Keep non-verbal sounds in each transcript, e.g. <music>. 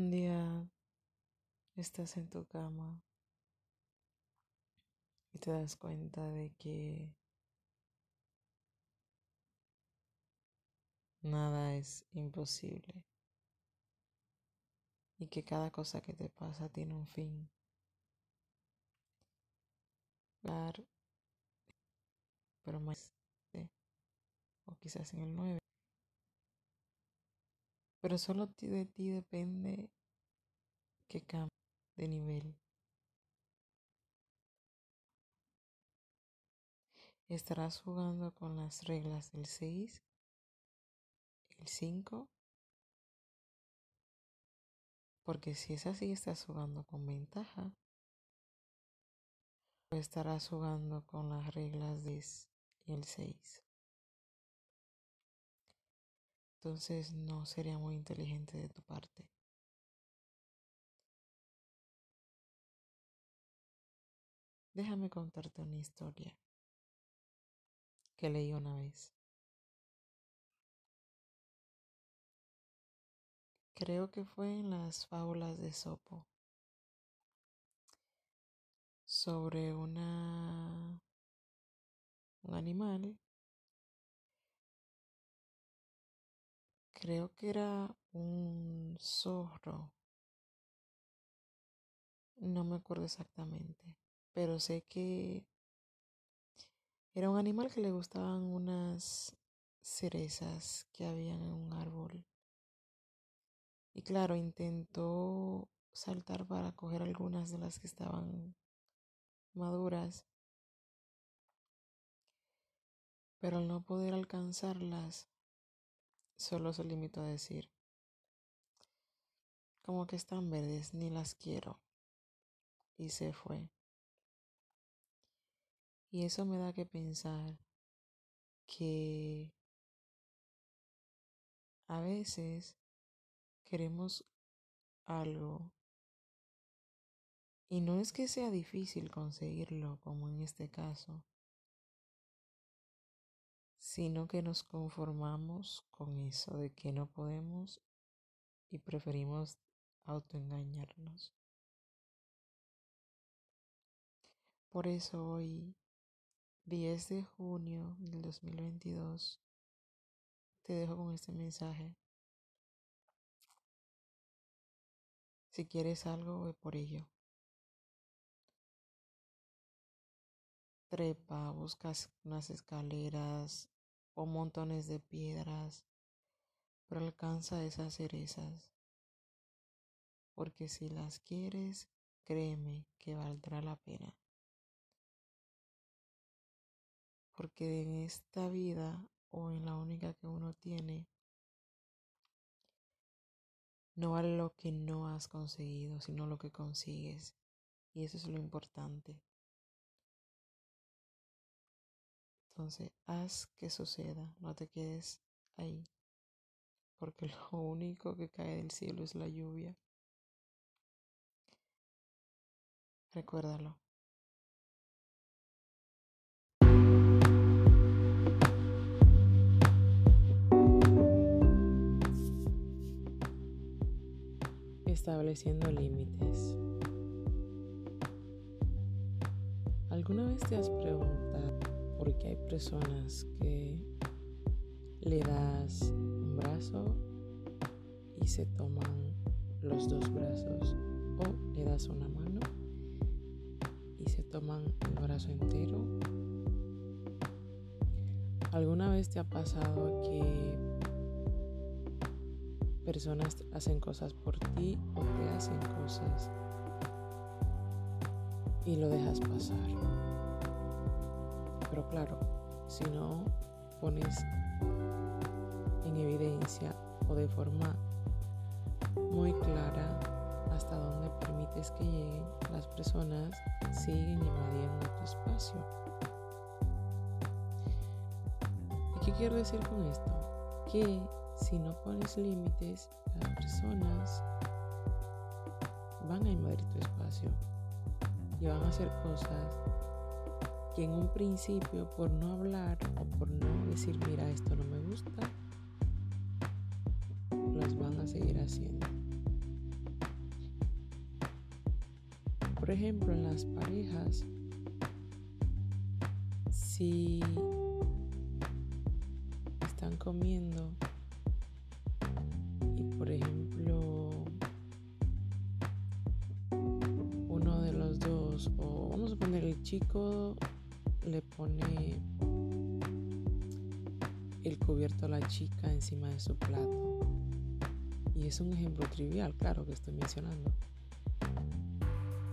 Un día estás en tu cama y te das cuenta de que nada es imposible y que cada cosa que te pasa tiene un fin. Pero más o quizás en el 9. Pero solo de ti depende que cambie de nivel. Estarás jugando con las reglas del 6, el 5, porque si es así estás jugando con ventaja. O estarás jugando con las reglas del el 6. Entonces no sería muy inteligente de tu parte. Déjame contarte una historia que leí una vez. Creo que fue en las fábulas de Sopo sobre una un animal creo que era un zorro. No me acuerdo exactamente, pero sé que era un animal que le gustaban unas cerezas que habían en un árbol. Y claro, intentó saltar para coger algunas de las que estaban maduras, pero al no poder alcanzarlas, Solo se limitó a decir, como que están verdes, ni las quiero. Y se fue. Y eso me da que pensar que a veces queremos algo y no es que sea difícil conseguirlo como en este caso, sino que nos conformamos con eso de que no podemos y preferimos autoengañarnos. Por eso hoy, 10 de junio del 2022, te dejo con este mensaje. Si quieres algo, ve por ello. Trepa, buscas unas escaleras, o montones de piedras, pero alcanza esas cerezas, porque si las quieres, créeme que valdrá la pena. Porque en esta vida o en la única que uno tiene, no vale lo que no has conseguido, sino lo que consigues. Y eso es lo importante. Entonces, haz que suceda, no te quedes ahí, porque <laughs> lo único que cae del cielo es la lluvia. Recuérdalo. Estableciendo límites. ¿Alguna vez te has preguntado porque hay personas que le das un brazo y se toman los dos brazos o le das una mano y se toman el brazo entero. ¿Alguna vez te ha pasado que personas hacen cosas por ti o te hacen cosas y lo dejas pasar? Pero claro, si no pones en evidencia o de forma muy clara hasta dónde permites que lleguen, las personas siguen invadiendo tu espacio. ¿Y qué quiero decir con esto? Que si no pones límites, las personas van a invadir tu espacio y van a hacer cosas que en un principio por no hablar o por no decir, mira, esto no me gusta, las van a seguir haciendo. por ejemplo, en las parejas, si están comiendo por ejemplo uno de los dos o vamos a poner el chico le pone el cubierto a la chica encima de su plato. Y es un ejemplo trivial claro que estoy mencionando.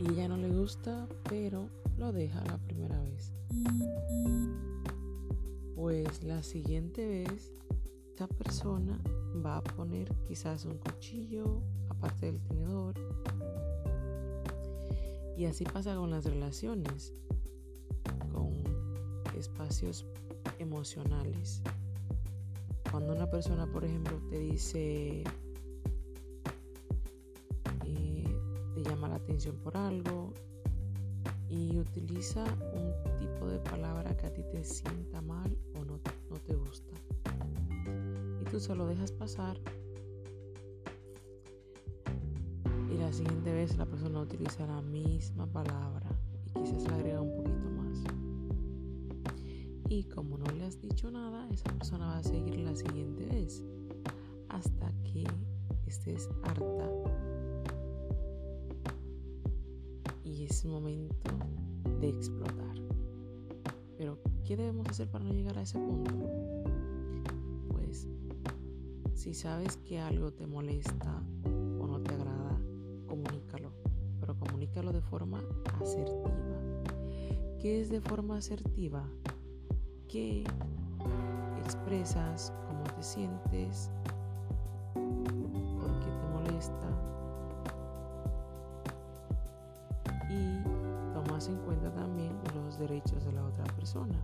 Y ella no le gusta pero lo deja la primera vez. Pues la siguiente vez esta persona va a poner quizás un cuchillo aparte del tenedor. Y así pasa con las relaciones, con espacios emocionales. Cuando una persona, por ejemplo, te dice, eh, te llama la atención por algo y utiliza un tipo de palabra que a ti te sienta mal o no, te tú solo dejas pasar y la siguiente vez la persona utiliza la misma palabra y quizás le agrega un poquito más. Y como no le has dicho nada, esa persona va a seguir la siguiente vez hasta que estés harta. Y es momento de explotar. Pero, ¿qué debemos hacer para no llegar a ese punto? Si sabes que algo te molesta o no te agrada, comunícalo, pero comunícalo de forma asertiva. ¿Qué es de forma asertiva? Que expresas cómo te sientes, por qué te molesta y tomas en cuenta también los derechos de la otra persona.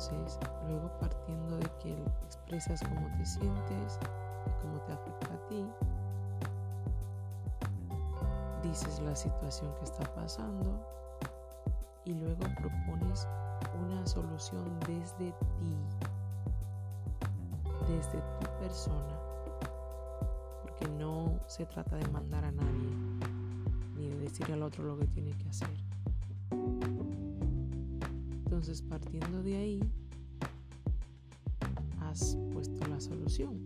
Entonces, luego partiendo de que expresas cómo te sientes y cómo te afecta a ti, dices la situación que está pasando y luego propones una solución desde ti, desde tu persona, porque no se trata de mandar a nadie ni de decir al otro lo que tiene que hacer. Entonces, partiendo de ahí, has puesto la solución.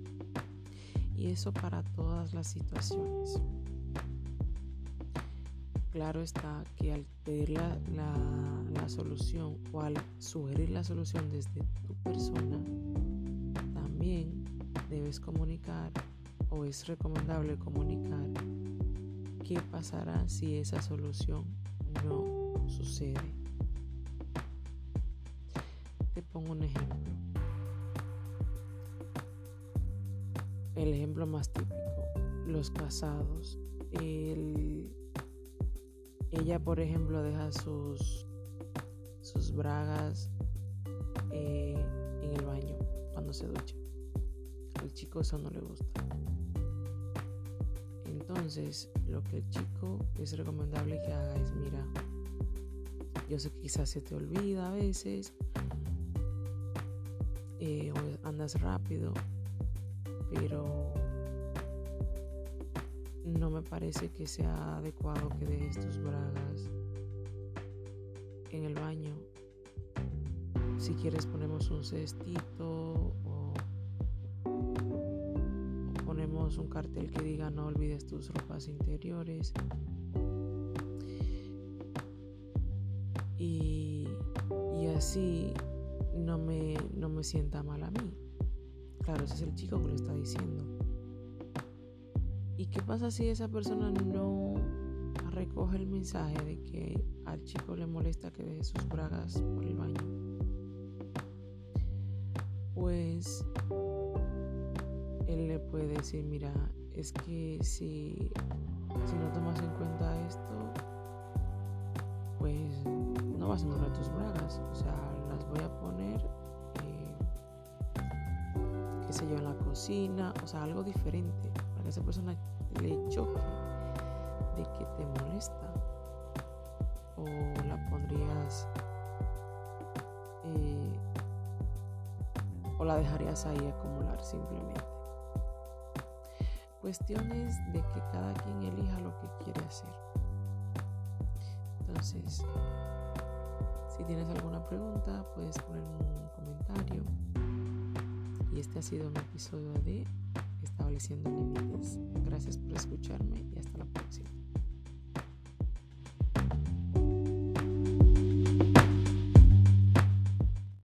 Y eso para todas las situaciones. Claro está que al pedir la, la, solución o al sugerir la solución desde tu persona, también debes comunicar o es recomendable comunicar qué pasará si esa solución no sucede pongo un ejemplo. El ejemplo más típico, los casados. ella, por ejemplo, deja sus, sus bragas eh, en el baño cuando se ducha. Al chico eso no le gusta. Entonces, lo que el chico es recomendable que haga es, mira, yo sé que quizás se te olvida a veces, eh, o andas rápido, pero no me parece que sea adecuado que dejes tus bragas en el baño. Si quieres ponemos un cestito o, ponemos un cartel que diga no olvides tus ropas interiores. Y, y así no me, no me sienta mal a mí. Claro, ese es el chico que lo está diciendo. ¿Y qué pasa si esa persona no recoge el mensaje de que al chico le molesta que deje sus bragas por el baño? Pues él le puede decir, mira, es que si, si no tomas en cuenta esto, pues no vas a encontrar tus bragas. O sea, las voy a poner, eh, qué sé yo, en la cocina, o sea, algo diferente, para que esa persona le choque de que te molesta. O la pondrías, eh, o la dejarías ahí acumular simplemente. Cuestiones de que cada quien elija lo que quiere hacer. Entonces, si tienes alguna pregunta, puedes ponerme un comentario. Y este ha sido un episodio de Estableciendo Límites. Gracias por escucharme y hasta la próxima.